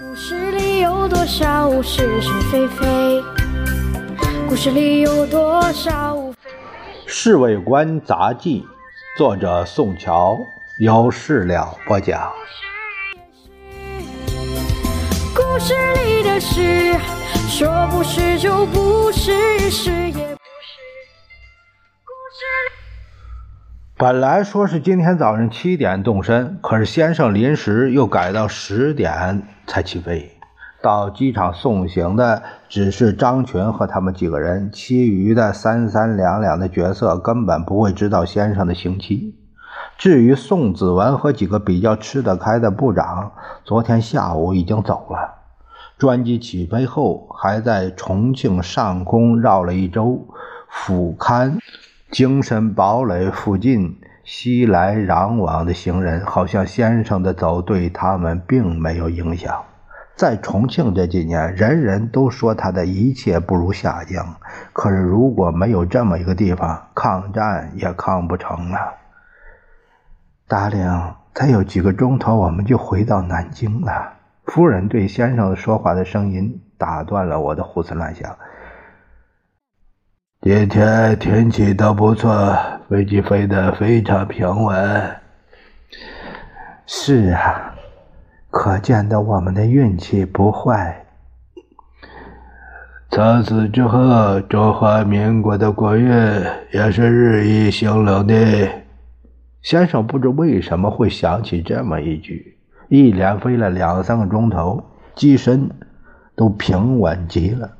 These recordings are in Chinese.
故事里有多少是是非非？故事里有多少非非？《侍卫官杂记》，作者宋乔，有事了播讲。故事里的事，说不是就不是，是也本来说是今天早上七点动身，可是先生临时又改到十点才起飞。到机场送行的只是张群和他们几个人，其余的三三两两的角色根本不会知道先生的行期。至于宋子文和几个比较吃得开的部长，昨天下午已经走了。专机起飞后，还在重庆上空绕了一周，俯瞰精神堡垒附近熙来攘往的行人，好像先生的走对他们并没有影响。在重庆这几年，人人都说他的一切不如下江。可是如果没有这么一个地方，抗战也抗不成了。大领，再有几个钟头，我们就回到南京了。夫人对先生说话的声音打断了我的胡思乱想。今天天气都不错，飞机飞得非常平稳。是啊。可见的我们的运气不坏。从此之后，中华民国的国运也是日益兴隆的。先生不知为什么会想起这么一句，一连飞了两三个钟头，机身都平稳极了。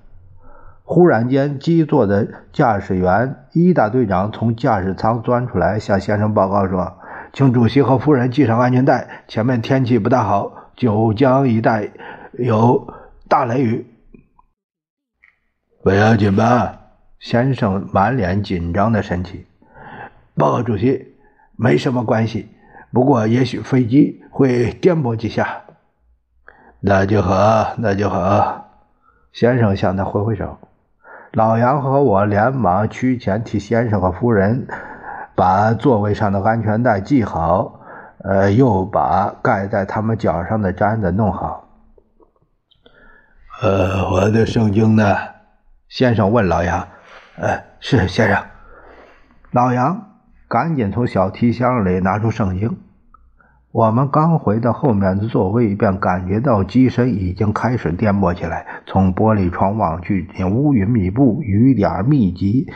忽然间，机座的驾驶员伊大队长从驾驶舱钻出来，向先生报告说：“请主席和夫人系上安全带，前面天气不大好。”九江一带有大雷雨，不要紧吧？先生满脸紧张的神情。报告主席，没什么关系，不过也许飞机会颠簸几下。那就好，那就好。先生向他挥挥手。老杨和我连忙趋前替先生和夫人把座位上的安全带系好。呃，又把盖在他们脚上的毡子弄好。呃，我的圣经呢？先生问老杨。呃，是先生。老杨赶紧从小提箱里拿出圣经。我们刚回到后面的座位，便感觉到机身已经开始颠簸起来。从玻璃窗望去，乌云密布，雨点密集，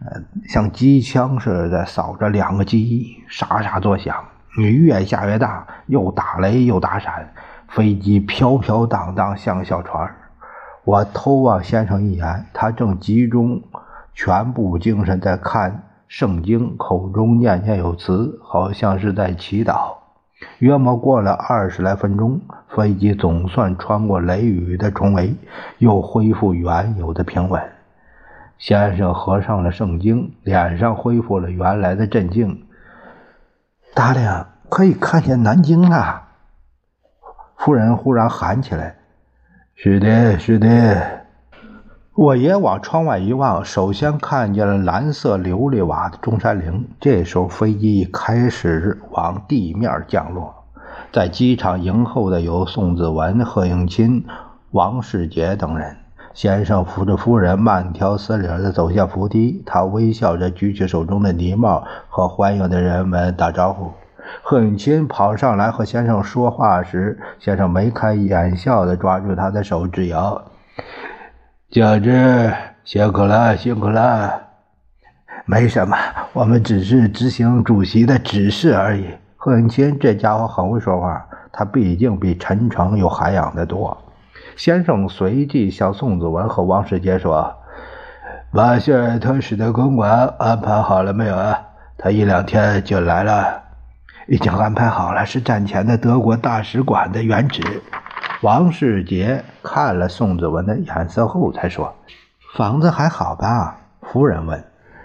呃，像机枪似的扫着两个机翼，沙沙作响。雨越下越大，又打雷又打闪，飞机飘飘荡荡像小船。我偷望先生一眼，他正集中全部精神在看圣经，口中念念有词，好像是在祈祷。约莫过了二十来分钟，飞机总算穿过雷雨的重围，又恢复原有的平稳。先生合上了圣经，脸上恢复了原来的镇静。大亮可以看见南京了！夫人忽然喊起来：“是的，是的！”我也往窗外一望，首先看见了蓝色琉璃瓦的中山陵。这时候，飞机开始往地面降落。在机场迎候的有宋子文、贺应钦、王世杰等人。先生扶着夫人，慢条斯理地走下扶梯。他微笑着举起手中的泥帽，和欢迎的人们打招呼。贺永钦跑上来和先生说话时，先生眉开眼笑地抓住他的手，直摇：“教职辛苦了，辛苦了。”“没什么，我们只是执行主席的指示而已。”贺永清这家伙很会说话，他毕竟比陈诚有涵养的多。先生随即向宋子文和王世杰说：“马歇尔特使的公馆安排好了没有啊？他一两天就来了，已经安排好了，是战前的德国大使馆的原址。”王世杰看了宋子文的眼色后才说：“房子还好吧？”夫人问。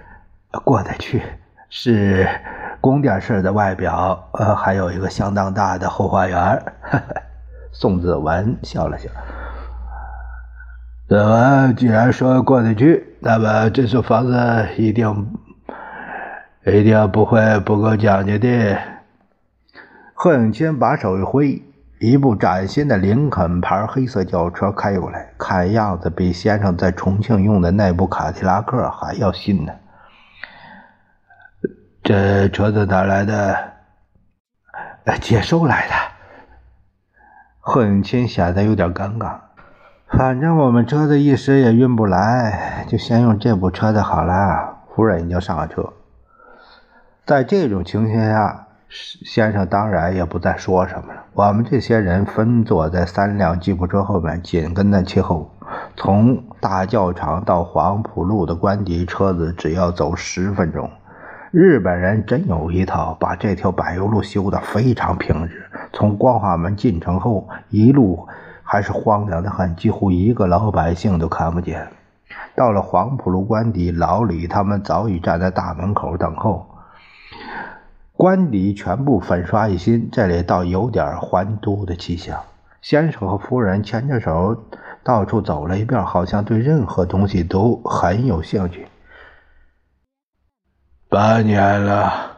“过得去，是宫殿式的外表，呃，还有一个相当大的后花园。” 宋子文笑了笑。子文既然说过得去，那么这所房子一定一定不会不够讲究的。贺永清把手一挥，一部崭新的林肯牌黑色轿车开过来，看样子比先生在重庆用的那部卡迪拉克还要新呢。这车子哪来的？接收来的。贺永清显得有点尴尬。反正我们车子一时也运不来，就先用这部车子好了。夫人已经上了车。在这种情形下，先生当然也不再说什么了。我们这些人分坐在三辆吉普车后面，紧跟在其后。从大教场到黄浦路的官邸，车子只要走十分钟。日本人真有一套，把这条柏油路修得非常平直。从光化门进城后，一路。还是荒凉的很，几乎一个老百姓都看不见。到了黄浦路官邸，老李他们早已站在大门口等候。官邸全部粉刷一新，这里倒有点还都的气象。先生和夫人牵着手到处走了一遍，好像对任何东西都很有兴趣。八年了，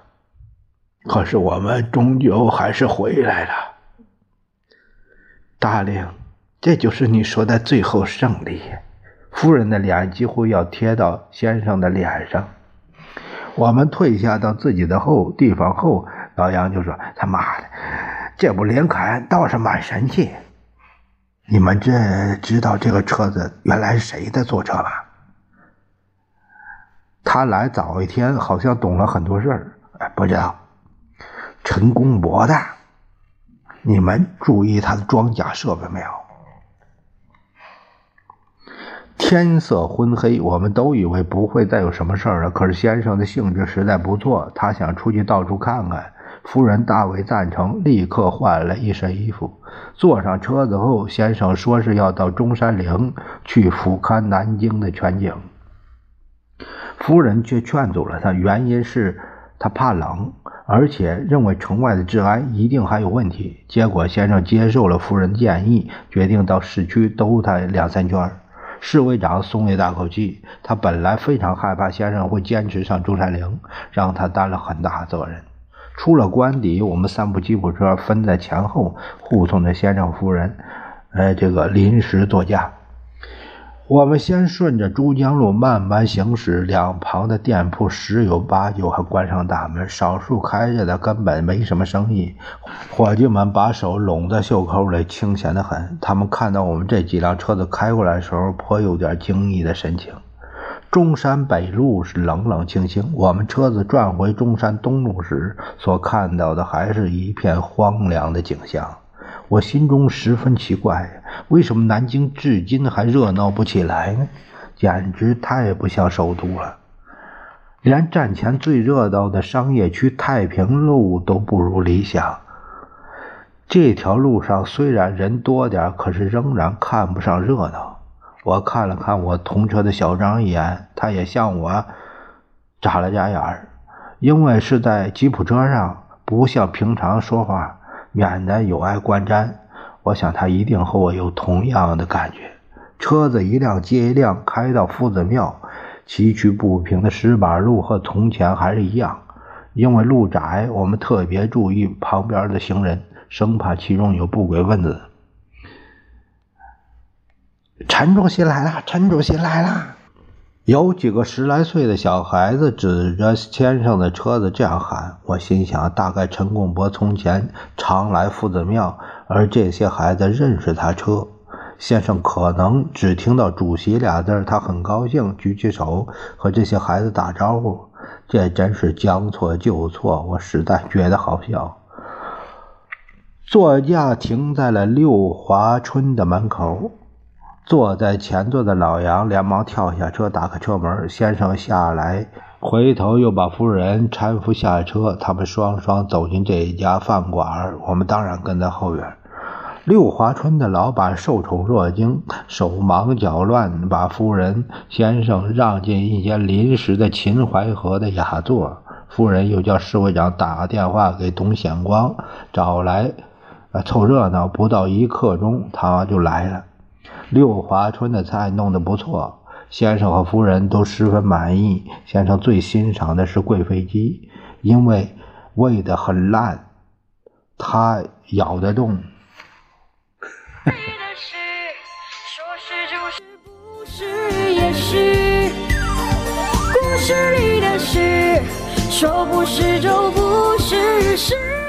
可是我们终究还是回来了，大令。这就是你说的最后胜利。夫人的脸几乎要贴到先生的脸上。我们退下到自己的后地方后，老杨就说：“他妈的，这部林肯倒是蛮神气。你们这知道这个车子原来是谁的坐车吗？他来早一天，好像懂了很多事儿。哎，不知道，陈公博的。你们注意他的装甲设备没有？”天色昏黑，我们都以为不会再有什么事儿了。可是先生的兴致实在不错，他想出去到处看看。夫人大为赞成，立刻换了一身衣服，坐上车子后，先生说是要到中山陵去俯瞰南京的全景。夫人却劝阻了他，原因是他怕冷，而且认为城外的治安一定还有问题。结果先生接受了夫人的建议，决定到市区兜他两三圈。侍卫长松了一大口气，他本来非常害怕先生会坚持上中山陵，让他担了很大责任。出了官邸，我们三部吉普车分在前后，护送着先生夫人，呃，这个临时座驾。我们先顺着珠江路慢慢行驶，两旁的店铺十有八九还关上大门，少数开着的根本没什么生意。伙计们把手拢在袖口里，清闲得很。他们看到我们这几辆车子开过来的时候，颇有点惊异的神情。中山北路是冷冷清清，我们车子转回中山东路时，所看到的还是一片荒凉的景象。我心中十分奇怪，为什么南京至今还热闹不起来呢？简直太不像首都了，连战前最热闹的商业区太平路都不如理想。这条路上虽然人多点，可是仍然看不上热闹。我看了看我同车的小张一眼，他也向我眨了眨眼儿，因为是在吉普车上，不像平常说话。免得有碍观瞻，我想他一定和我有同样的感觉。车子一辆接一辆开到夫子庙，崎岖不平的石板路和从前还是一样。因为路窄，我们特别注意旁边的行人，生怕其中有不轨分子。陈主席来了，陈主席来了。有几个十来岁的小孩子指着先生的车子这样喊，我心想，大概陈公博从前常来夫子庙，而这些孩子认识他车。先生可能只听到“主席”俩字，他很高兴，举起手和这些孩子打招呼。这真是将错就错，我实在觉得好笑。座驾停在了六华春的门口。坐在前座的老杨连忙跳下车，打开车门。先生下来，回头又把夫人搀扶下车。他们双双走进这一家饭馆，我们当然跟在后边。六华春的老板受宠若惊，手忙脚乱，把夫人、先生让进一间临时的秦淮河的雅座。夫人又叫侍卫长打电话给董显光，找来，凑热闹。不到一刻钟，他就来了。六华春的菜弄得不错，先生和夫人都十分满意。先生最欣赏的是贵妃鸡，因为喂得很烂，他咬得动。故事里的事，说不是就不是。